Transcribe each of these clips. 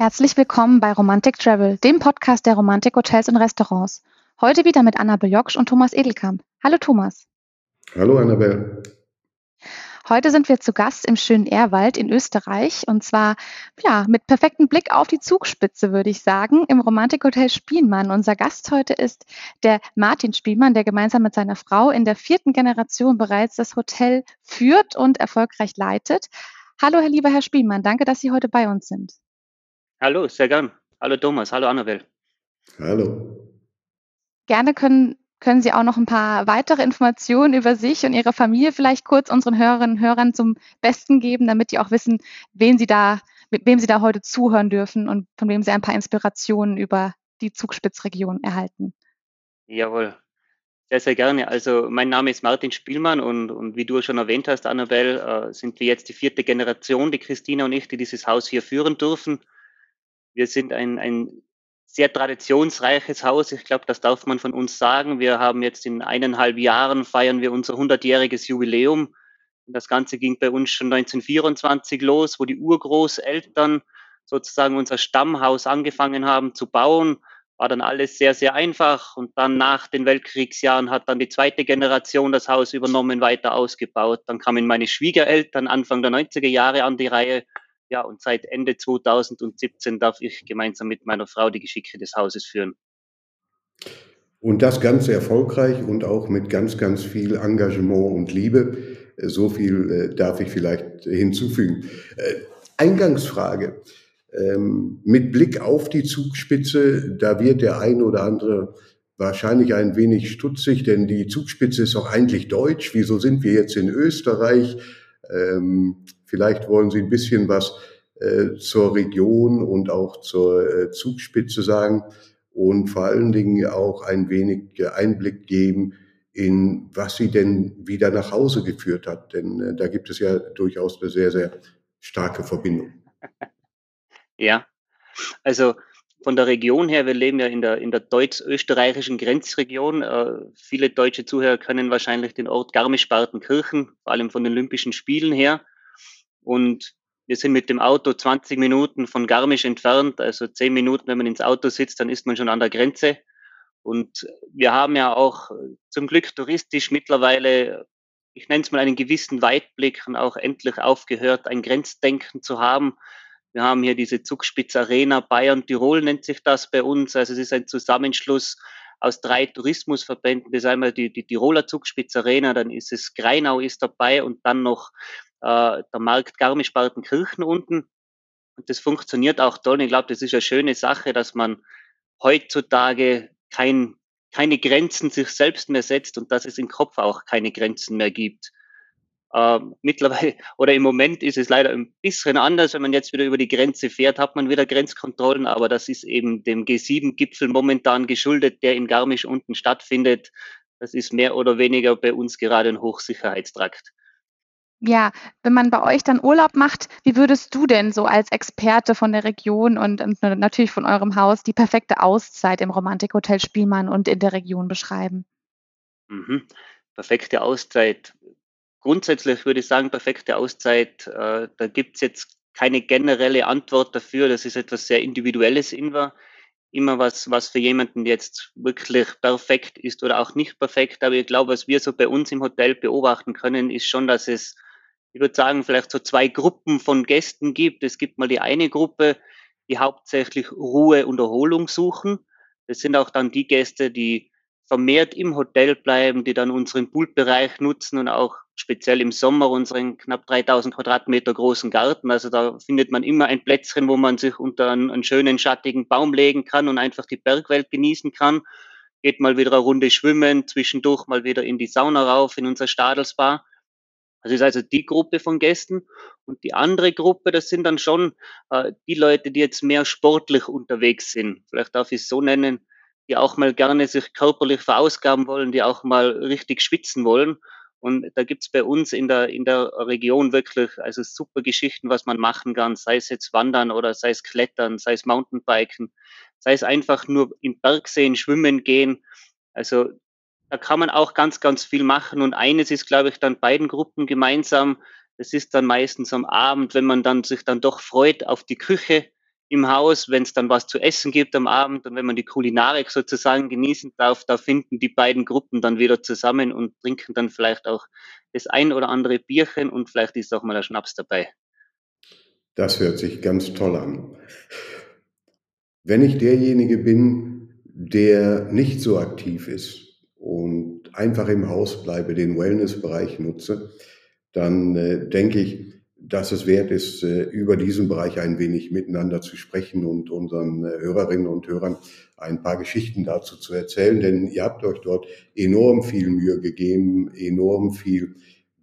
Herzlich willkommen bei Romantic Travel, dem Podcast der Romantik Hotels und Restaurants. Heute wieder mit Annabel Joksch und Thomas Edelkamp. Hallo Thomas. Hallo Annabel. Heute sind wir zu Gast im schönen Ehrwald in Österreich und zwar ja mit perfektem Blick auf die Zugspitze, würde ich sagen, im Romantikhotel Spielmann. Unser Gast heute ist der Martin Spielmann, der gemeinsam mit seiner Frau in der vierten Generation bereits das Hotel führt und erfolgreich leitet. Hallo, Herr lieber Herr Spielmann, danke, dass Sie heute bei uns sind. Hallo, sehr gern. Hallo Thomas, hallo Annabelle. Hallo. Gerne können, können Sie auch noch ein paar weitere Informationen über sich und Ihre Familie vielleicht kurz unseren Hörerinnen und Hörern zum Besten geben, damit die auch wissen, wen Sie da, mit wem Sie da heute zuhören dürfen und von wem Sie ein paar Inspirationen über die Zugspitzregion erhalten. Jawohl, sehr, sehr gerne. Also mein Name ist Martin Spielmann und, und wie du schon erwähnt hast, Annabelle, äh, sind wir jetzt die vierte Generation, die Christina und ich, die dieses Haus hier führen dürfen. Wir sind ein, ein sehr traditionsreiches Haus. Ich glaube, das darf man von uns sagen. Wir haben jetzt in eineinhalb Jahren feiern wir unser 100-jähriges Jubiläum. Das Ganze ging bei uns schon 1924 los, wo die Urgroßeltern sozusagen unser Stammhaus angefangen haben zu bauen. War dann alles sehr, sehr einfach. Und dann nach den Weltkriegsjahren hat dann die zweite Generation das Haus übernommen, weiter ausgebaut. Dann kamen meine Schwiegereltern Anfang der 90er Jahre an die Reihe ja, und seit Ende 2017 darf ich gemeinsam mit meiner Frau die Geschicke des Hauses führen. Und das ganz erfolgreich und auch mit ganz, ganz viel Engagement und Liebe. So viel äh, darf ich vielleicht hinzufügen. Äh, Eingangsfrage. Ähm, mit Blick auf die Zugspitze, da wird der ein oder andere wahrscheinlich ein wenig stutzig, denn die Zugspitze ist doch eigentlich deutsch. Wieso sind wir jetzt in Österreich? Ähm, vielleicht wollen Sie ein bisschen was äh, zur Region und auch zur äh, Zugspitze sagen und vor allen Dingen auch ein wenig Einblick geben in was Sie denn wieder nach Hause geführt hat. Denn äh, da gibt es ja durchaus eine sehr, sehr starke Verbindung. Ja, also von der Region her, wir leben ja in der, in der deutsch-österreichischen Grenzregion. Äh, viele deutsche Zuhörer kennen wahrscheinlich den Ort Garmisch-Partenkirchen, vor allem von den Olympischen Spielen her. Und wir sind mit dem Auto 20 Minuten von Garmisch entfernt, also 10 Minuten, wenn man ins Auto sitzt, dann ist man schon an der Grenze. Und wir haben ja auch zum Glück touristisch mittlerweile, ich nenne es mal einen gewissen Weitblick und auch endlich aufgehört, ein Grenzdenken zu haben. Wir haben hier diese Zugspitz Arena Bayern Tirol nennt sich das bei uns. Also es ist ein Zusammenschluss aus drei Tourismusverbänden. Das ist einmal die, die Tiroler Zugspitz Arena, dann ist es Greinau ist dabei und dann noch äh, der Markt Garmisch-Partenkirchen unten. Und das funktioniert auch toll. ich glaube, das ist eine schöne Sache, dass man heutzutage kein, keine Grenzen sich selbst mehr setzt und dass es im Kopf auch keine Grenzen mehr gibt. Ähm, mittlerweile oder im Moment ist es leider ein bisschen anders. Wenn man jetzt wieder über die Grenze fährt, hat man wieder Grenzkontrollen, aber das ist eben dem G7-Gipfel momentan geschuldet, der in Garmisch unten stattfindet. Das ist mehr oder weniger bei uns gerade ein Hochsicherheitstrakt. Ja, wenn man bei euch dann Urlaub macht, wie würdest du denn so als Experte von der Region und, natürlich von eurem Haus die perfekte Auszeit im Romantikhotel Spielmann und in der Region beschreiben? Mhm. Perfekte Auszeit grundsätzlich würde ich sagen, perfekte Auszeit, äh, da gibt's jetzt keine generelle Antwort dafür. Das ist etwas sehr Individuelles immer. Immer was, was für jemanden jetzt wirklich perfekt ist oder auch nicht perfekt. Aber ich glaube, was wir so bei uns im Hotel beobachten können, ist schon, dass es, ich würde sagen, vielleicht so zwei Gruppen von Gästen gibt. Es gibt mal die eine Gruppe, die hauptsächlich Ruhe und Erholung suchen. Das sind auch dann die Gäste, die vermehrt im Hotel bleiben, die dann unseren Poolbereich nutzen und auch speziell im Sommer unseren knapp 3000 Quadratmeter großen Garten. Also da findet man immer ein Plätzchen, wo man sich unter einen, einen schönen schattigen Baum legen kann und einfach die Bergwelt genießen kann. Geht mal wieder eine Runde schwimmen, zwischendurch mal wieder in die Sauna rauf, in unser Stadelspa. Das ist also die Gruppe von Gästen. Und die andere Gruppe, das sind dann schon äh, die Leute, die jetzt mehr sportlich unterwegs sind. Vielleicht darf ich es so nennen, die auch mal gerne sich körperlich verausgaben wollen, die auch mal richtig schwitzen wollen. Und da gibt's bei uns in der, in der Region wirklich also super Geschichten, was man machen kann, sei es jetzt Wandern oder sei es Klettern, sei es Mountainbiken, sei es einfach nur im Bergseen schwimmen gehen. Also da kann man auch ganz, ganz viel machen. Und eines ist, glaube ich, dann beiden Gruppen gemeinsam. Das ist dann meistens am Abend, wenn man dann sich dann doch freut auf die Küche, im Haus, wenn es dann was zu essen gibt am Abend und wenn man die Kulinarik sozusagen genießen darf, da finden die beiden Gruppen dann wieder zusammen und trinken dann vielleicht auch das ein oder andere Bierchen und vielleicht ist auch mal ein Schnaps dabei. Das hört sich ganz toll an. Wenn ich derjenige bin, der nicht so aktiv ist und einfach im Haus bleibe, den Wellnessbereich nutze, dann äh, denke ich, dass es wert ist, äh, über diesen Bereich ein wenig miteinander zu sprechen und unseren äh, Hörerinnen und Hörern ein paar Geschichten dazu zu erzählen, denn ihr habt euch dort enorm viel Mühe gegeben, enorm viel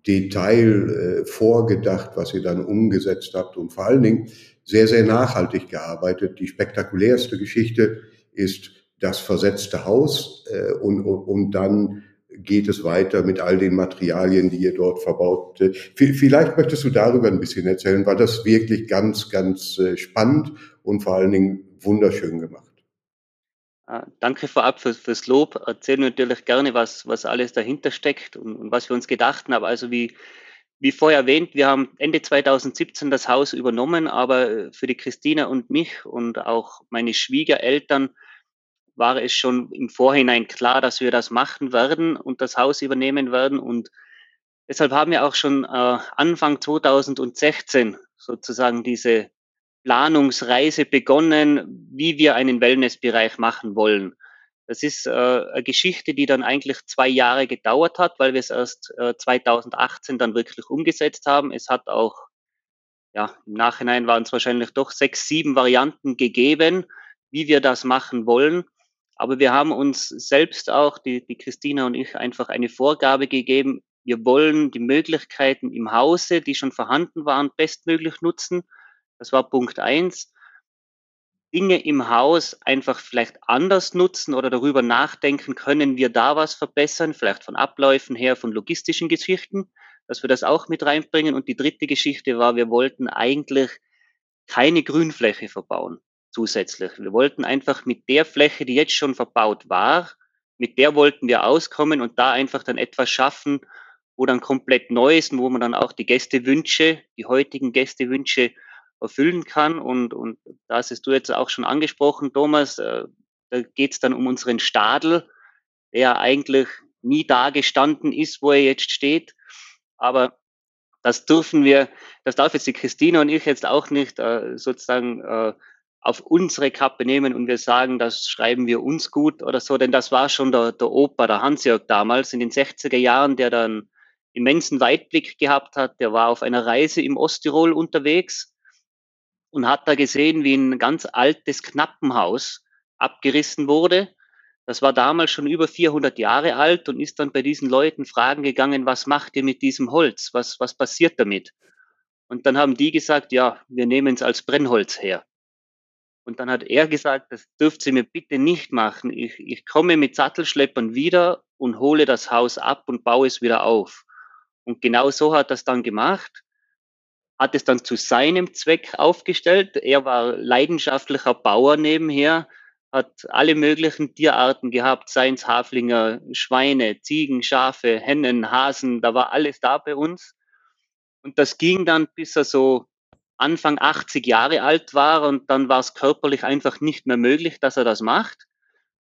Detail äh, vorgedacht, was ihr dann umgesetzt habt und vor allen Dingen sehr, sehr nachhaltig gearbeitet. Die spektakulärste Geschichte ist das versetzte Haus und, und dann geht es weiter mit all den Materialien, die ihr dort verbaut. Vielleicht möchtest du darüber ein bisschen erzählen, war das wirklich ganz, ganz äh, spannend und vor allen Dingen wunderschön gemacht. Ah, danke vorab fürs, fürs Lob. Erzählen natürlich gerne, was, was alles dahinter steckt und, und was wir uns gedacht haben. Also wie, wie vorher erwähnt, wir haben Ende 2017 das Haus übernommen, aber äh, für die Christina und mich und auch meine Schwiegereltern war es schon im Vorhinein klar, dass wir das machen werden und das Haus übernehmen werden. Und deshalb haben wir auch schon äh, Anfang 2016 sozusagen diese Planungsreise begonnen, wie wir einen Wellnessbereich machen wollen. Das ist äh, eine Geschichte, die dann eigentlich zwei Jahre gedauert hat, weil wir es erst äh, 2018 dann wirklich umgesetzt haben. Es hat auch, ja, im Nachhinein waren es wahrscheinlich doch sechs, sieben Varianten gegeben, wie wir das machen wollen. Aber wir haben uns selbst auch, die, die Christina und ich, einfach eine Vorgabe gegeben. Wir wollen die Möglichkeiten im Hause, die schon vorhanden waren, bestmöglich nutzen. Das war Punkt eins. Dinge im Haus einfach vielleicht anders nutzen oder darüber nachdenken, können wir da was verbessern, vielleicht von Abläufen her, von logistischen Geschichten, dass wir das auch mit reinbringen. Und die dritte Geschichte war, wir wollten eigentlich keine Grünfläche verbauen zusätzlich. Wir wollten einfach mit der Fläche, die jetzt schon verbaut war, mit der wollten wir auskommen und da einfach dann etwas schaffen, wo dann komplett neu ist und wo man dann auch die Gästewünsche, die heutigen Gästewünsche erfüllen kann. Und, und das hast du jetzt auch schon angesprochen, Thomas. Äh, da geht es dann um unseren Stadel, der eigentlich nie da gestanden ist, wo er jetzt steht. Aber das dürfen wir, das darf jetzt die Christina und ich jetzt auch nicht äh, sozusagen äh, auf unsere Kappe nehmen und wir sagen, das schreiben wir uns gut oder so, denn das war schon der, der Opa, der Hans-Jörg damals in den 60er Jahren, der dann immensen Weitblick gehabt hat. Der war auf einer Reise im Osttirol unterwegs und hat da gesehen, wie ein ganz altes Knappenhaus abgerissen wurde. Das war damals schon über 400 Jahre alt und ist dann bei diesen Leuten fragen gegangen, was macht ihr mit diesem Holz? Was, was passiert damit? Und dann haben die gesagt, ja, wir nehmen es als Brennholz her. Und dann hat er gesagt, das dürft ihr mir bitte nicht machen. Ich, ich komme mit Sattelschleppern wieder und hole das Haus ab und baue es wieder auf. Und genau so hat er es dann gemacht, hat es dann zu seinem Zweck aufgestellt. Er war leidenschaftlicher Bauer nebenher, hat alle möglichen Tierarten gehabt, seien es Haflinger, Schweine, Ziegen, Schafe, Hennen, Hasen, da war alles da bei uns. Und das ging dann, bis er so Anfang 80 Jahre alt war und dann war es körperlich einfach nicht mehr möglich, dass er das macht.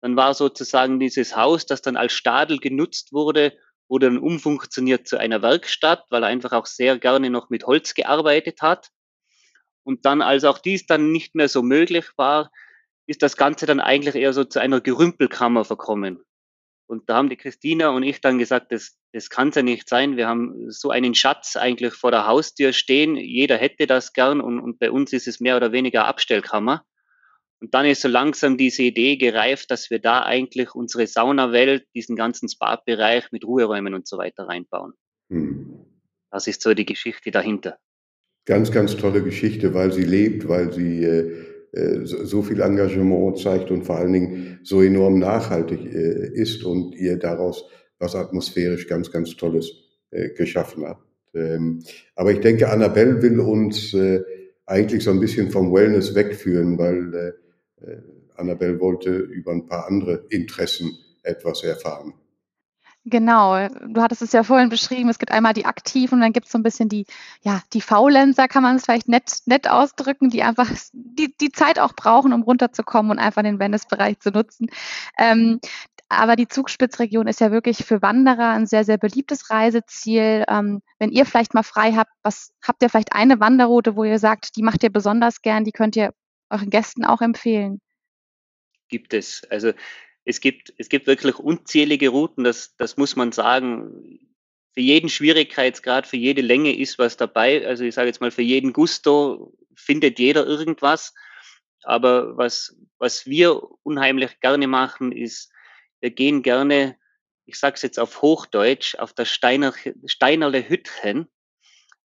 Dann war sozusagen dieses Haus, das dann als Stadel genutzt wurde, wurde dann umfunktioniert zu einer Werkstatt, weil er einfach auch sehr gerne noch mit Holz gearbeitet hat. Und dann, als auch dies dann nicht mehr so möglich war, ist das Ganze dann eigentlich eher so zu einer Gerümpelkammer verkommen. Und da haben die Christina und ich dann gesagt, das, das kann es ja nicht sein. Wir haben so einen Schatz eigentlich vor der Haustür stehen. Jeder hätte das gern und, und bei uns ist es mehr oder weniger Abstellkammer. Und dann ist so langsam diese Idee gereift, dass wir da eigentlich unsere Saunawelt, diesen ganzen Spa-Bereich mit Ruheräumen und so weiter reinbauen. Hm. Das ist so die Geschichte dahinter. Ganz, ganz tolle Geschichte, weil sie lebt, weil sie äh, so viel Engagement zeigt und vor allen Dingen so enorm nachhaltig äh, ist und ihr daraus was atmosphärisch ganz, ganz Tolles äh, geschaffen habt. Ähm, aber ich denke, Annabelle will uns eigentlich so ein bisschen vom Wellness wegführen, weil Annabelle wollte über ein paar andere Interessen etwas erfahren. Genau, du hattest es ja vorhin beschrieben, es gibt einmal die Aktiven und dann gibt es so ein bisschen die, ja, die Faulenzer, kann man es vielleicht nett, nett ausdrücken, die einfach die, die Zeit auch brauchen, um runterzukommen und einfach den Wellnessbereich zu nutzen. Ähm, aber die Zugspitzregion ist ja wirklich für Wanderer ein sehr, sehr beliebtes Reiseziel. Ähm, wenn ihr vielleicht mal frei habt, was habt ihr vielleicht eine Wanderroute, wo ihr sagt, die macht ihr besonders gern, die könnt ihr euren Gästen auch empfehlen? Gibt es. Also es gibt, es gibt wirklich unzählige Routen, das, das muss man sagen. Für jeden Schwierigkeitsgrad, für jede Länge ist was dabei. Also ich sage jetzt mal, für jeden Gusto findet jeder irgendwas. Aber was, was wir unheimlich gerne machen, ist, wir gehen gerne, ich sage es jetzt auf Hochdeutsch, auf das Steiner, Steinerle Hüttchen.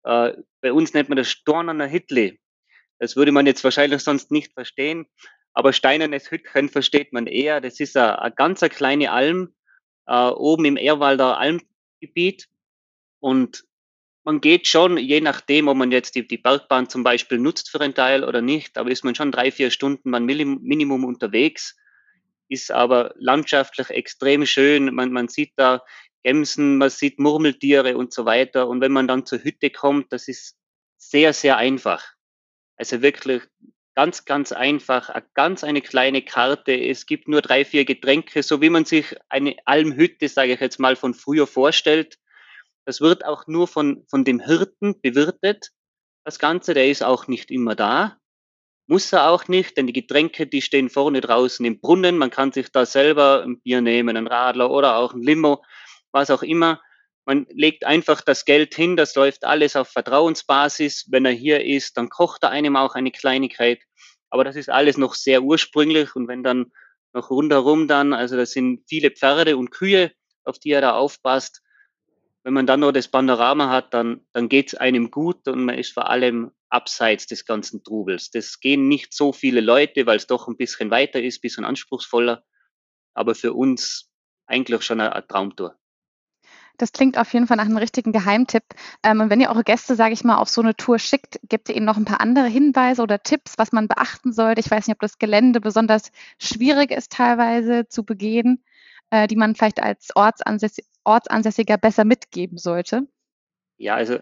Äh, bei uns nennt man das Stornerner Hitli. Das würde man jetzt wahrscheinlich sonst nicht verstehen. Aber Steinernes Hüttchen versteht man eher. Das ist eine, ganz eine kleine Alm äh, oben im Ehrwalder Almgebiet. Und man geht schon, je nachdem, ob man jetzt die, die Bergbahn zum Beispiel nutzt für einen Teil oder nicht, aber ist man schon drei, vier Stunden man Minimum unterwegs, ist aber landschaftlich extrem schön. Man, man sieht da Gämsen, man sieht Murmeltiere und so weiter. Und wenn man dann zur Hütte kommt, das ist sehr, sehr einfach. Also wirklich Ganz, ganz einfach, ganz eine kleine Karte. Es gibt nur drei, vier Getränke, so wie man sich eine Almhütte, sage ich jetzt mal, von früher vorstellt. Das wird auch nur von, von dem Hirten bewirtet. Das Ganze, der ist auch nicht immer da. Muss er auch nicht, denn die Getränke, die stehen vorne draußen im Brunnen. Man kann sich da selber ein Bier nehmen, ein Radler oder auch ein Limo, was auch immer. Man legt einfach das Geld hin, das läuft alles auf Vertrauensbasis. Wenn er hier ist, dann kocht er einem auch eine Kleinigkeit. Aber das ist alles noch sehr ursprünglich und wenn dann noch rundherum dann, also das sind viele Pferde und Kühe, auf die er da aufpasst. Wenn man dann noch das Panorama hat, dann, dann geht es einem gut und man ist vor allem abseits des ganzen Trubels. Das gehen nicht so viele Leute, weil es doch ein bisschen weiter ist, ein bisschen anspruchsvoller. Aber für uns eigentlich schon eine, Traumtour. Das klingt auf jeden Fall nach einem richtigen Geheimtipp. Ähm, und wenn ihr eure Gäste, sage ich mal, auf so eine Tour schickt, gebt ihr ihnen noch ein paar andere Hinweise oder Tipps, was man beachten sollte? Ich weiß nicht, ob das Gelände besonders schwierig ist teilweise zu begehen, äh, die man vielleicht als Ortsansässig Ortsansässiger besser mitgeben sollte. Ja, also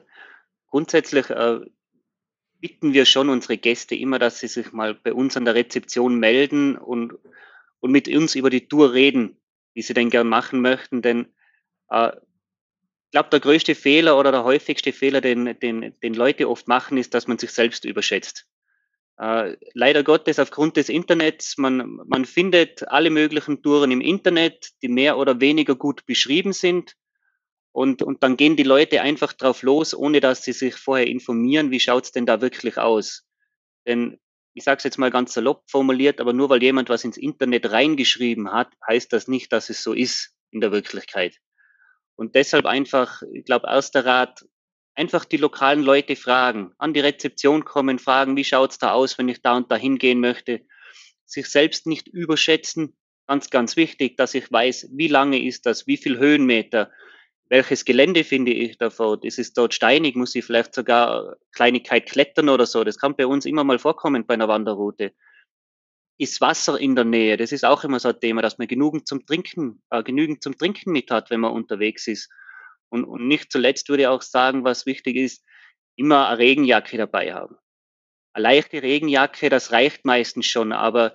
grundsätzlich äh, bitten wir schon unsere Gäste immer, dass sie sich mal bei uns an der Rezeption melden und, und mit uns über die Tour reden, wie sie denn gern machen möchten. Denn äh, glaube, der größte Fehler oder der häufigste Fehler, den, den, den Leute oft machen, ist, dass man sich selbst überschätzt. Äh, leider Gottes aufgrund des Internets, man, man findet alle möglichen Touren im Internet, die mehr oder weniger gut beschrieben sind. Und, und dann gehen die Leute einfach drauf los, ohne dass sie sich vorher informieren, wie schaut's denn da wirklich aus. Denn ich sage es jetzt mal ganz salopp formuliert, aber nur weil jemand was ins Internet reingeschrieben hat, heißt das nicht, dass es so ist in der Wirklichkeit. Und deshalb einfach, ich glaube, erster Rat, einfach die lokalen Leute fragen, an die Rezeption kommen, fragen, wie schaut's da aus, wenn ich da und da hingehen möchte. Sich selbst nicht überschätzen, ganz, ganz wichtig, dass ich weiß, wie lange ist das, wie viel Höhenmeter, welches Gelände finde ich davor. Ist es dort steinig, muss ich vielleicht sogar Kleinigkeit klettern oder so. Das kann bei uns immer mal vorkommen bei einer Wanderroute ist Wasser in der Nähe. Das ist auch immer so ein Thema, dass man genügend zum Trinken, äh, genügend zum Trinken mit hat, wenn man unterwegs ist. Und, und nicht zuletzt würde ich auch sagen, was wichtig ist, immer eine Regenjacke dabei haben. Eine leichte Regenjacke, das reicht meistens schon, aber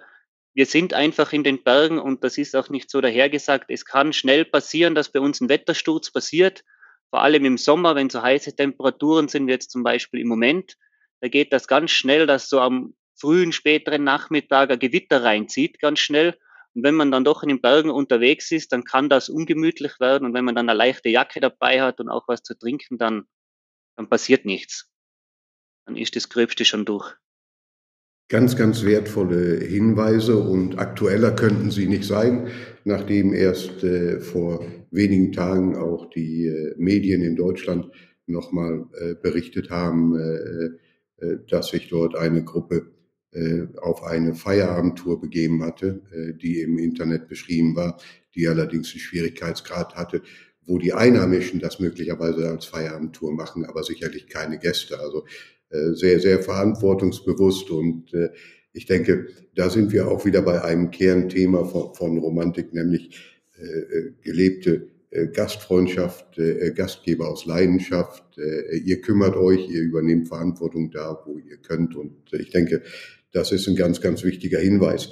wir sind einfach in den Bergen und das ist auch nicht so dahergesagt. Es kann schnell passieren, dass bei uns ein Wettersturz passiert, vor allem im Sommer, wenn so heiße Temperaturen sind wie jetzt zum Beispiel im Moment. Da geht das ganz schnell, dass so am frühen, späteren Nachmittag ein Gewitter reinzieht, ganz schnell. Und wenn man dann doch in den Bergen unterwegs ist, dann kann das ungemütlich werden. Und wenn man dann eine leichte Jacke dabei hat und auch was zu trinken, dann, dann passiert nichts. Dann ist das Gröbste schon durch. Ganz, ganz wertvolle Hinweise und aktueller könnten sie nicht sein, nachdem erst äh, vor wenigen Tagen auch die äh, Medien in Deutschland nochmal äh, berichtet haben, äh, äh, dass sich dort eine Gruppe auf eine Feierabendtour begeben hatte, äh, die im Internet beschrieben war, die allerdings einen Schwierigkeitsgrad hatte, wo die Einheimischen das möglicherweise als Feierabendtour machen, aber sicherlich keine Gäste. Also äh, sehr, sehr verantwortungsbewusst und ich denke, da sind wir auch wieder bei einem Kernthema von, von Romantik, nämlich gelebte äh, Gastfreundschaft, äh, Gastgeber aus Leidenschaft. Äh, ihr kümmert euch, ihr übernehmt Verantwortung da, wo ihr könnt. Und ich denke, das ist ein ganz, ganz wichtiger Hinweis.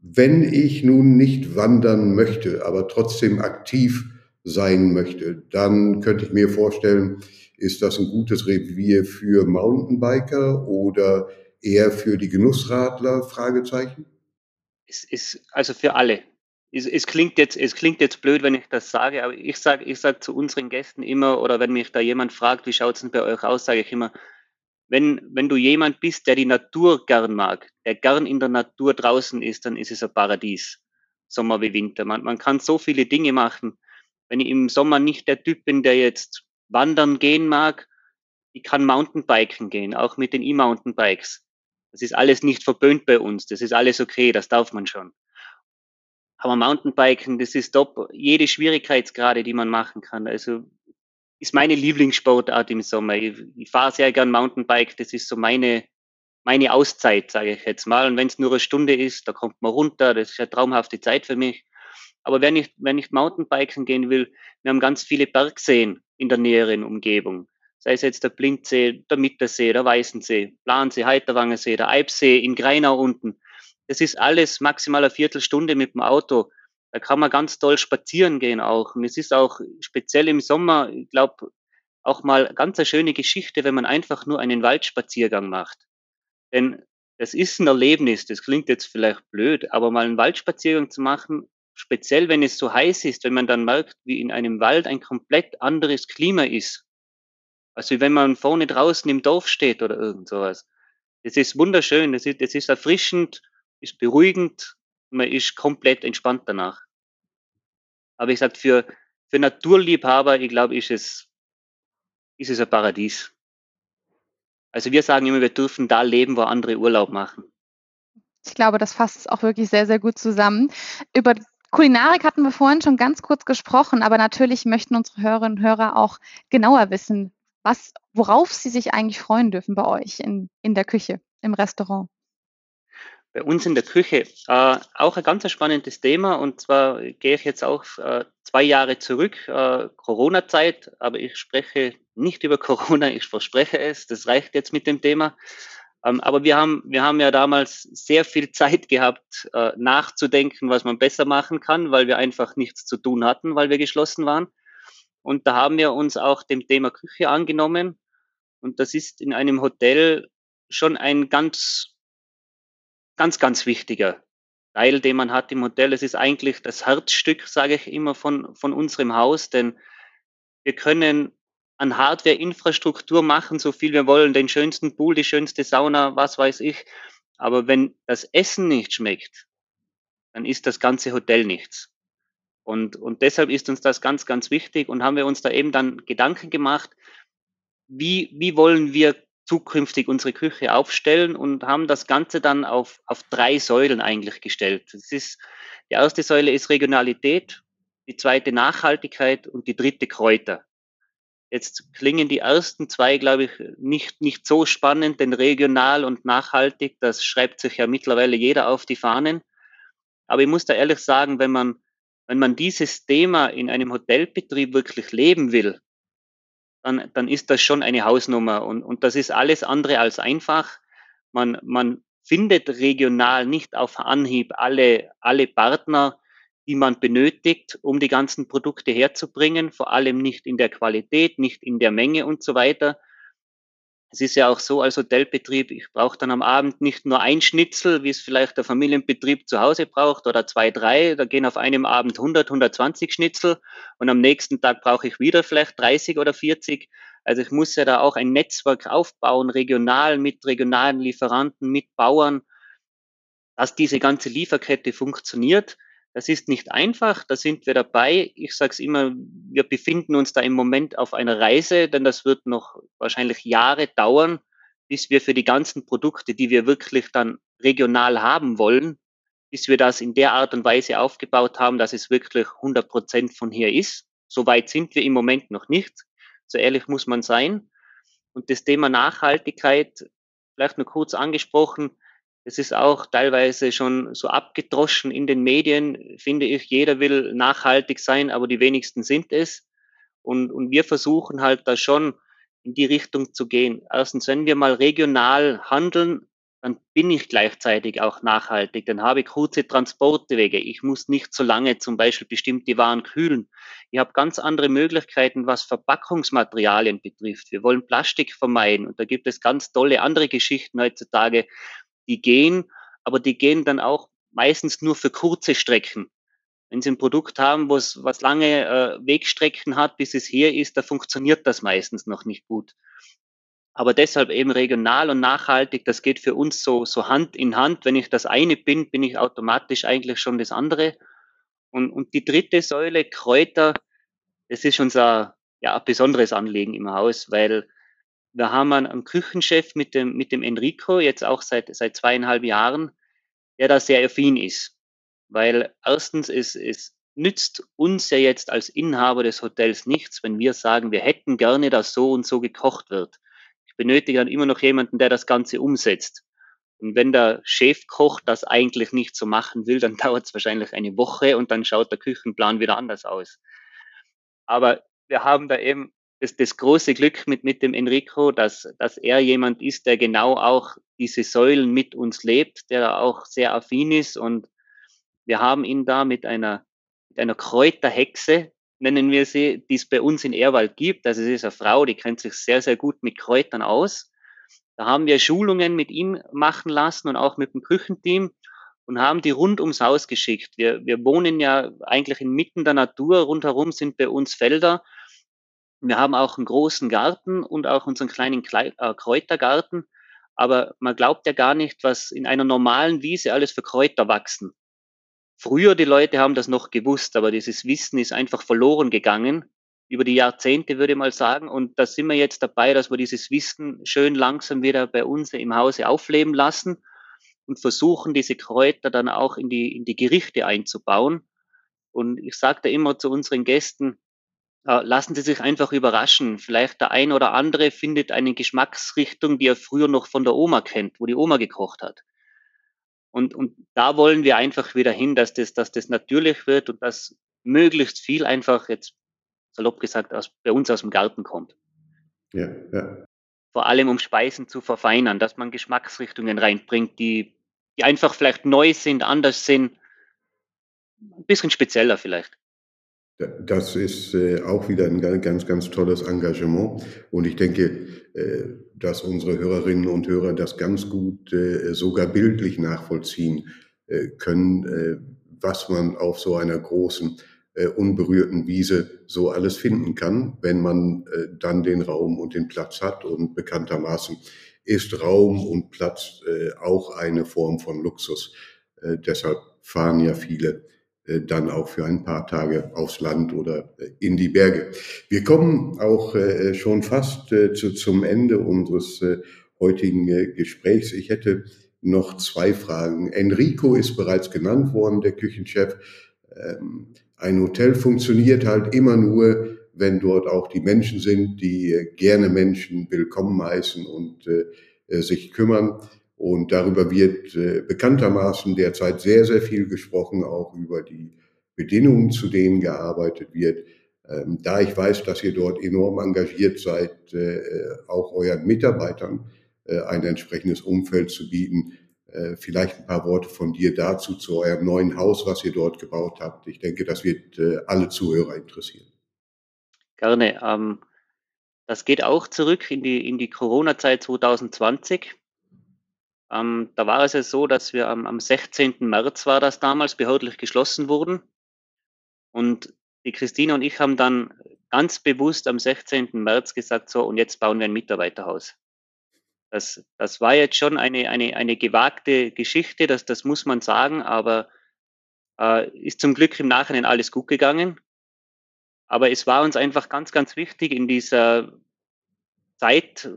Wenn ich nun nicht wandern möchte, aber trotzdem aktiv sein möchte, dann könnte ich mir vorstellen, ist das ein gutes Revier für Mountainbiker oder eher für die Genussradler? Fragezeichen. Es ist also für alle es, es, klingt jetzt, es klingt jetzt blöd, wenn ich das sage, aber ich sage ich sag zu unseren Gästen immer, oder wenn mich da jemand fragt, wie schaut es denn bei euch aus, sage ich immer, wenn, wenn du jemand bist, der die Natur gern mag, der gern in der Natur draußen ist, dann ist es ein Paradies, Sommer wie Winter. Man, man kann so viele Dinge machen. Wenn ich im Sommer nicht der Typ bin, der jetzt wandern gehen mag, ich kann Mountainbiken gehen, auch mit den E-Mountainbikes. Das ist alles nicht verböhnt bei uns, das ist alles okay, das darf man schon. Aber Mountainbiken, das ist top. Jede Schwierigkeitsgrade, die man machen kann. Also ist meine Lieblingssportart im Sommer. Ich, ich fahre sehr gern Mountainbike. Das ist so meine, meine Auszeit, sage ich jetzt mal. Und wenn es nur eine Stunde ist, da kommt man runter. Das ist eine traumhafte Zeit für mich. Aber wenn ich, wenn ich Mountainbiken gehen will, wir haben ganz viele Bergseen in der näheren Umgebung. Sei es jetzt der Blindsee, der Mittersee, der Weißensee, Plansee, Heiterwangensee, der Eibsee, in Greinau unten. Das ist alles maximal eine Viertelstunde mit dem Auto. Da kann man ganz toll spazieren gehen auch. Und es ist auch speziell im Sommer, ich glaube, auch mal ganz eine schöne Geschichte, wenn man einfach nur einen Waldspaziergang macht. Denn das ist ein Erlebnis, das klingt jetzt vielleicht blöd, aber mal einen Waldspaziergang zu machen, speziell wenn es so heiß ist, wenn man dann merkt, wie in einem Wald ein komplett anderes Klima ist. Also wenn man vorne draußen im Dorf steht oder irgend sowas. Das ist wunderschön, das ist, das ist erfrischend ist beruhigend, man ist komplett entspannt danach. Aber ich sage, für, für Naturliebhaber, ich glaube, ist es, ist es ein Paradies. Also wir sagen immer, wir dürfen da leben, wo andere Urlaub machen. Ich glaube, das fasst es auch wirklich sehr, sehr gut zusammen. Über Kulinarik hatten wir vorhin schon ganz kurz gesprochen, aber natürlich möchten unsere Hörerinnen und Hörer auch genauer wissen, was, worauf sie sich eigentlich freuen dürfen bei euch in, in der Küche, im Restaurant bei uns in der Küche äh, auch ein ganz spannendes Thema. Und zwar gehe ich jetzt auch äh, zwei Jahre zurück, äh, Corona-Zeit, aber ich spreche nicht über Corona, ich verspreche es, das reicht jetzt mit dem Thema. Ähm, aber wir haben, wir haben ja damals sehr viel Zeit gehabt, äh, nachzudenken, was man besser machen kann, weil wir einfach nichts zu tun hatten, weil wir geschlossen waren. Und da haben wir uns auch dem Thema Küche angenommen. Und das ist in einem Hotel schon ein ganz ganz, ganz wichtiger Teil, den man hat im Hotel. Es ist eigentlich das Herzstück, sage ich immer, von, von unserem Haus, denn wir können an Hardware-Infrastruktur machen, so viel wir wollen, den schönsten Pool, die schönste Sauna, was weiß ich. Aber wenn das Essen nicht schmeckt, dann ist das ganze Hotel nichts. Und, und deshalb ist uns das ganz, ganz wichtig und haben wir uns da eben dann Gedanken gemacht, wie, wie wollen wir zukünftig unsere Küche aufstellen und haben das Ganze dann auf, auf drei Säulen eigentlich gestellt. Das ist, die erste Säule ist Regionalität, die zweite Nachhaltigkeit und die dritte Kräuter. Jetzt klingen die ersten zwei, glaube ich, nicht, nicht so spannend, denn regional und nachhaltig, das schreibt sich ja mittlerweile jeder auf die Fahnen. Aber ich muss da ehrlich sagen, wenn man, wenn man dieses Thema in einem Hotelbetrieb wirklich leben will, dann, dann ist das schon eine Hausnummer. Und, und das ist alles andere als einfach. Man, man findet regional nicht auf Anhieb alle, alle Partner, die man benötigt, um die ganzen Produkte herzubringen, vor allem nicht in der Qualität, nicht in der Menge und so weiter. Es ist ja auch so als Hotelbetrieb, ich brauche dann am Abend nicht nur ein Schnitzel, wie es vielleicht der Familienbetrieb zu Hause braucht oder zwei, drei. Da gehen auf einem Abend 100, 120 Schnitzel und am nächsten Tag brauche ich wieder vielleicht 30 oder 40. Also ich muss ja da auch ein Netzwerk aufbauen, regional mit regionalen Lieferanten, mit Bauern, dass diese ganze Lieferkette funktioniert. Das ist nicht einfach, da sind wir dabei. Ich sage es immer, wir befinden uns da im Moment auf einer Reise, denn das wird noch wahrscheinlich Jahre dauern, bis wir für die ganzen Produkte, die wir wirklich dann regional haben wollen, bis wir das in der Art und Weise aufgebaut haben, dass es wirklich 100 Prozent von hier ist. So weit sind wir im Moment noch nicht. So ehrlich muss man sein. Und das Thema Nachhaltigkeit, vielleicht nur kurz angesprochen, Es ist auch teilweise schon so abgedroschen in den Medien, finde ich. Jeder will nachhaltig sein, aber die wenigsten sind es. Und, und wir versuchen halt da schon in die Richtung zu gehen. Erstens, wenn wir mal regional handeln, dann bin ich gleichzeitig auch nachhaltig. Dann habe ich kurze Transportwege. Ich muss nicht so lange zum Beispiel bestimmte Waren kühlen. Ich habe ganz andere Möglichkeiten, was Verpackungsmaterialien betrifft. Wir wollen Plastik vermeiden und da gibt es ganz tolle andere Geschichten heutzutage, die gehen, aber die gehen dann auch meistens nur für kurze Strecken. Wenn Sie ein Produkt haben, was, was lange äh, Wegstrecken hat, bis es hier ist, da funktioniert das meistens noch nicht gut. Aber deshalb eben regional und nachhaltig, das geht für uns so, so Hand in Hand. Wenn ich das eine bin, bin ich automatisch eigentlich schon das andere. Und, und die dritte Säule, Kräuter, das ist unser ja, besonderes Anliegen im Haus, weil wir haben einen Küchenchef mit dem, mit dem Enrico, jetzt auch seit, seit zweieinhalb Jahren, der da sehr affin ist. Weil erstens, es, es nützt uns ja jetzt als Inhaber des Hotels nichts, wenn wir sagen, wir hätten gerne, dass so und so gekocht wird. Ich benötige dann immer noch jemanden, der das Ganze umsetzt. Und wenn der Chefkoch das eigentlich nicht so machen will, dann dauert es wahrscheinlich eine Woche und dann schaut der Küchenplan wieder anders aus. Aber wir haben da eben das, das große Glück mit, mit dem Enrico, dass, dass er jemand ist, der genau auch diese Säulen mit uns lebt, der auch sehr affin ist. Und wir haben ihn da mit einer, mit einer Kräuterhexe, nennen wir sie, die es bei uns in Erwald gibt. Also es ist eine Frau, die kennt sich sehr, sehr gut mit Kräutern aus. Da haben wir Schulungen mit ihm machen lassen und auch mit dem Küchenteam und haben die rund ums Haus geschickt. Wir, wir wohnen ja eigentlich inmitten der Natur. Rundherum sind bei uns Felder wir haben auch einen großen Garten und auch unseren kleinen äh, Kräutergarten. Aber man glaubt ja gar nicht, was in einer normalen Wiese alles für Kräuter wachsen. Früher die Leute haben das noch gewusst, aber dieses Wissen ist einfach verloren gegangen über die Jahrzehnte, würde ich mal sagen. Und da sind wir jetzt dabei, dass wir dieses Wissen schön langsam wieder bei uns im Hause aufleben lassen und versuchen, diese Kräuter dann auch in die, in die Gerichte einzubauen. Und ich sage da immer zu unseren Gästen, lassen Sie sich einfach überraschen. Vielleicht der ein oder andere findet eine Geschmacksrichtung, die er früher noch von der Oma kennt, wo die Oma gekocht hat. Und, und da wollen wir einfach wieder hin, dass das, dass das natürlich wird und dass möglichst viel einfach jetzt salopp gesagt aus, bei uns aus dem Garten kommt. Ja, ja. Vor allem um Speisen zu verfeinern, dass man Geschmacksrichtungen reinbringt, die, die einfach vielleicht neu sind, anders sind, ein bisschen spezieller vielleicht. Das ist äh, auch wieder ein ganz, ganz tolles Engagement. Und ich denke, äh, dass unsere Hörerinnen und Hörer das ganz gut äh, sogar bildlich nachvollziehen können, was man auf so einer großen, unberührten Wiese so alles finden kann, wenn man dann den Raum und den Platz hat. Und bekanntermaßen ist Raum und Platz auch eine Form von Luxus. Deshalb fahren ja viele dann auch für ein paar Tage aufs Land oder äh, in die Berge. Wir kommen auch äh, schon fast zu, zum Ende unseres heutigen Gesprächs. Ich hätte noch zwei Fragen. Enrico ist bereits genannt worden, der Küchenchef. Ähm, ein Hotel funktioniert halt immer nur, wenn dort auch die Menschen sind, die gerne Menschen willkommen heißen und sich kümmern. Und darüber wird äh, bekanntermaßen derzeit sehr, sehr viel gesprochen, auch über die Bedingungen, zu denen gearbeitet wird. Ähm, da ich weiß, dass ihr dort enorm engagiert seid, äh, auch euren Mitarbeitern äh, ein entsprechendes Umfeld zu bieten, äh, vielleicht ein paar Worte von dir dazu, zu eurem neuen Haus, was ihr dort gebaut habt. Ich denke, das wird äh, alle Zuhörer interessieren. Gerne. Ähm, das geht auch zurück in die, in die Corona-Zeit 2020. Ähm, da war es ja so, dass wir am, am 16. März war das damals behördlich geschlossen wurden. Und die Christine und ich haben dann ganz bewusst am 16. März gesagt, so, und jetzt bauen wir ein Mitarbeiterhaus. Das, das war jetzt schon eine, eine, eine gewagte Geschichte, das, das muss man sagen, aber äh, ist zum Glück im Nachhinein alles gut gegangen. Aber es war uns einfach ganz, ganz wichtig in dieser Zeit,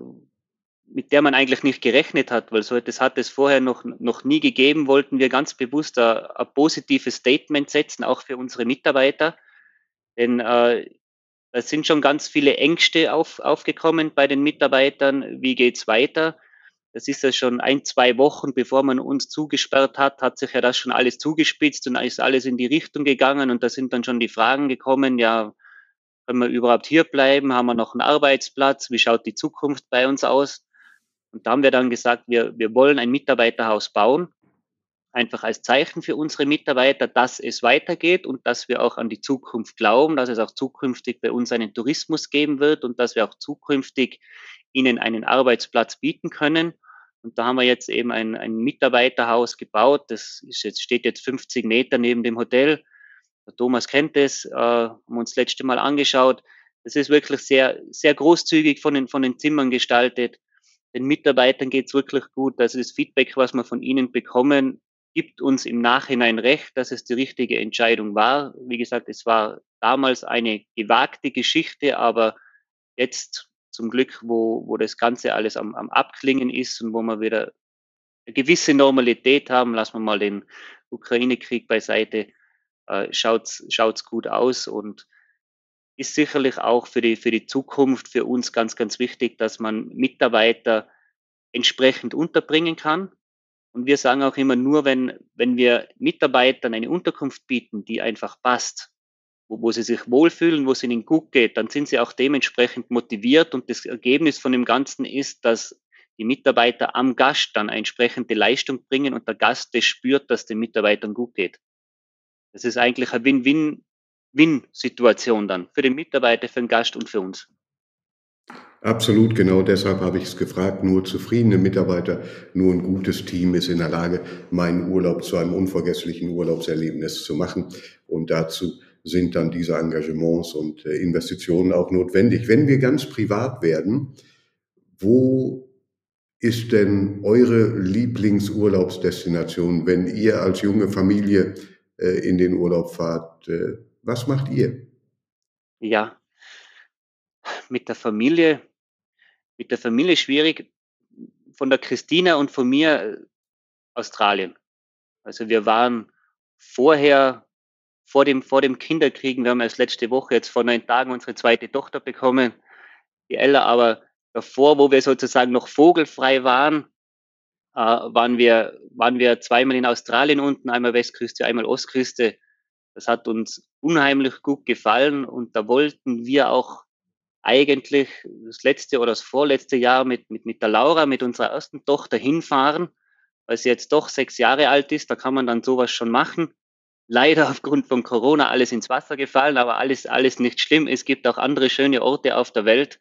mit der man eigentlich nicht gerechnet hat, weil so etwas hat es vorher noch, noch nie gegeben, wollten wir ganz bewusst ein, ein positives Statement setzen, auch für unsere Mitarbeiter. Denn äh, da sind schon ganz viele Ängste auf, aufgekommen bei den Mitarbeitern. Wie geht's weiter? das ist ja schon ein, zwei Wochen, bevor man uns zugesperrt hat, hat sich ja das schon alles zugespitzt und ist alles in die Richtung gegangen und da sind dann schon die Fragen gekommen, ja, können wir überhaupt hier bleiben? Haben wir noch einen Arbeitsplatz? Wie schaut die Zukunft bei uns aus? Und da haben wir dann gesagt, wir, wir wollen ein Mitarbeiterhaus bauen, einfach als Zeichen für unsere Mitarbeiter, dass es weitergeht und dass wir auch an die Zukunft glauben, dass es auch zukünftig bei uns einen Tourismus geben wird und dass wir auch zukünftig ihnen einen Arbeitsplatz bieten können. Und da haben wir jetzt eben ein, ein Mitarbeiterhaus gebaut. Das ist jetzt, steht jetzt 50 Meter neben dem Hotel. Der Thomas kennt es, äh, haben uns das letzte Mal angeschaut. Das ist wirklich sehr, sehr großzügig von den, von den Zimmern gestaltet. Den Mitarbeitern geht's wirklich gut. Also das Feedback, was wir von ihnen bekommen, gibt uns im Nachhinein recht, dass es die richtige Entscheidung war. Wie gesagt, es war damals eine gewagte Geschichte, aber jetzt zum Glück, wo, wo das Ganze alles am, am Abklingen ist und wo wir wieder eine gewisse Normalität haben, lassen wir mal den Ukraine-Krieg beiseite, äh, schaut's schaut's gut aus und ist sicherlich auch für die, für die Zukunft für uns ganz, ganz wichtig, dass man Mitarbeiter entsprechend unterbringen kann. Und wir sagen auch immer nur, wenn, wenn wir Mitarbeitern eine Unterkunft bieten, die einfach passt, wo, wo sie sich wohlfühlen, wo es ihnen gut geht, dann sind sie auch dementsprechend motiviert und das Ergebnis von dem Ganzen ist, dass die Mitarbeiter am Gast dann entsprechende Leistung bringen und der Gast das spürt, dass den Mitarbeitern gut geht. Das ist eigentlich eine Win-Win-Win-Situation dann für den Mitarbeiter, für den Gast und für uns. Absolut, genau deshalb habe ich es gefragt. Nur zufriedene Mitarbeiter, nur ein gutes Team ist in der Lage, meinen Urlaub zu einem unvergesslichen Urlaubserlebnis zu machen. Und dazu sind dann diese Engagements und äh, Investitionen auch notwendig. Wenn wir ganz privat werden, wo ist denn eure Lieblingsurlaubsdestination, wenn ihr als junge Familie äh, in den Urlaub fahrt? Äh, was macht ihr? Ja, mit der Familie, mit der Familie schwierig. Von der Christina und von mir Australien. Also wir waren vorher vor dem, vor dem Kinderkriegen, wir haben erst letzte Woche jetzt vor neun Tagen unsere zweite Tochter bekommen, die Ella, aber davor, wo wir sozusagen noch vogelfrei waren, äh, waren wir, waren wir zweimal in Australien unten, einmal Westküste, einmal Ostküste. Das hat uns unheimlich gut gefallen und da wollten wir auch eigentlich das letzte oder das vorletzte Jahr mit, mit, mit der Laura, mit unserer ersten Tochter hinfahren, weil sie jetzt doch sechs Jahre alt ist, da kann man dann sowas schon machen leider aufgrund von Corona alles ins Wasser gefallen, aber alles, alles nicht schlimm. Es gibt auch andere schöne Orte auf der Welt.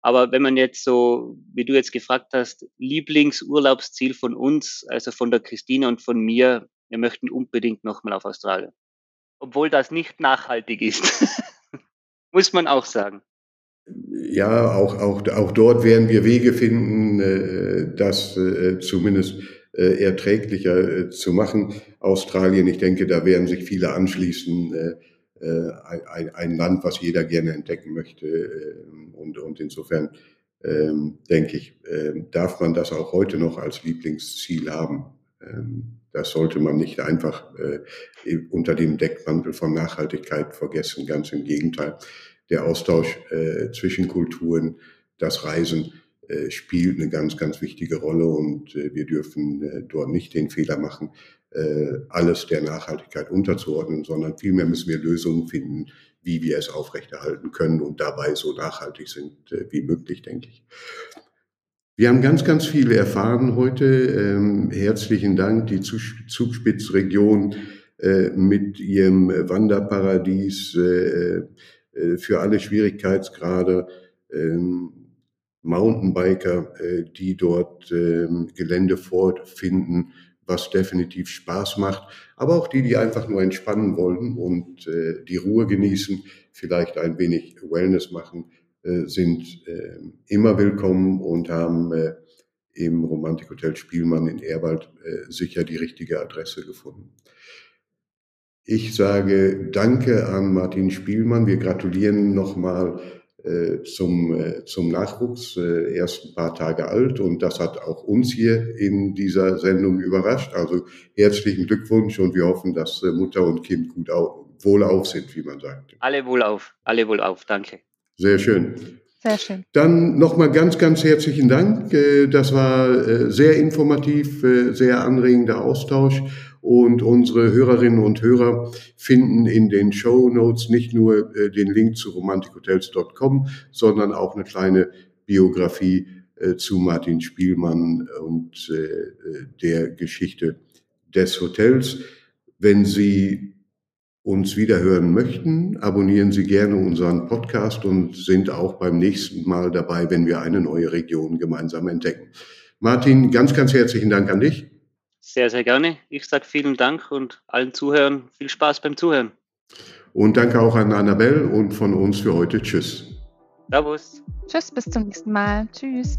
Aber wenn man jetzt so, wie du jetzt gefragt hast, Lieblingsurlaubsziel von uns, also von der Christine und von mir, wir möchten unbedingt nochmal auf Australien. Obwohl das nicht nachhaltig ist. Muss man auch sagen. Ja, auch, auch, auch dort werden wir Wege finden, äh, das äh, zumindest äh, erträglicher zu machen. Australien, ich denke, da werden sich viele anschließen. Ein, ein, Land, was jeder gerne entdecken möchte. Und, und insofern ähm, denke ich, darf man das auch heute noch als Lieblingsziel haben. Das sollte man nicht einfach äh, unter dem Deckmantel von Nachhaltigkeit vergessen. Ganz im Gegenteil. Der Austausch äh, zwischen Kulturen, das Reisen äh, spielt eine ganz, ganz wichtige Rolle und äh, wir dürfen äh, dort nicht den Fehler machen, alles der Nachhaltigkeit unterzuordnen, sondern vielmehr müssen wir Lösungen finden, wie wir es aufrechterhalten können und dabei so nachhaltig sind wie möglich, denke ich. Wir haben ganz, ganz viel erfahren heute. Ähm, herzlichen Dank, die Zugspitzregion mit ihrem Wanderparadies für alle Schwierigkeitsgrade. Ähm, Mountainbiker, äh, die dort ähm, Gelände vorfinden, was definitiv Spaß macht, aber auch die, die einfach nur entspannen wollen und äh, die Ruhe genießen, vielleicht ein wenig Wellness machen, äh, sind ähm, immer willkommen und haben im Romantikhotel Spielmann in Erwald sicher die richtige Adresse gefunden. Ich sage Danke an Martin Spielmann. Wir gratulieren nochmal äh, zum, äh, zum Nachwuchs, äh, erst ein paar Tage alt. Und das hat auch uns hier in dieser Sendung überrascht. Also herzlichen Glückwunsch und wir hoffen, dass Mutter und Kind gut auf, wohlauf sind, wie man sagt. Alle wohlauf, alle wohlauf, danke. Sehr schön. Sehr schön. Dann nochmal ganz, ganz herzlichen Dank. Äh, das war äh, sehr informativ, äh, sehr anregender Austausch. Und unsere Hörerinnen und Hörer finden in den Show Notes nicht nur den Link zu romantikhotels.com, sondern auch eine kleine Biografie zu Martin Spielmann und der Geschichte des Hotels. Wenn Sie uns wiederhören möchten, abonnieren Sie gerne unseren Podcast und sind auch beim nächsten Mal dabei, wenn wir eine neue Region gemeinsam entdecken. Martin, ganz, ganz herzlichen Dank an dich. Sehr, sehr gerne. Ich sage vielen Dank und allen Zuhörern viel Spaß beim Zuhören. Und danke auch an Annabelle und von uns für heute. Tschüss. Servus. Tschüss, bis zum nächsten Mal. Tschüss.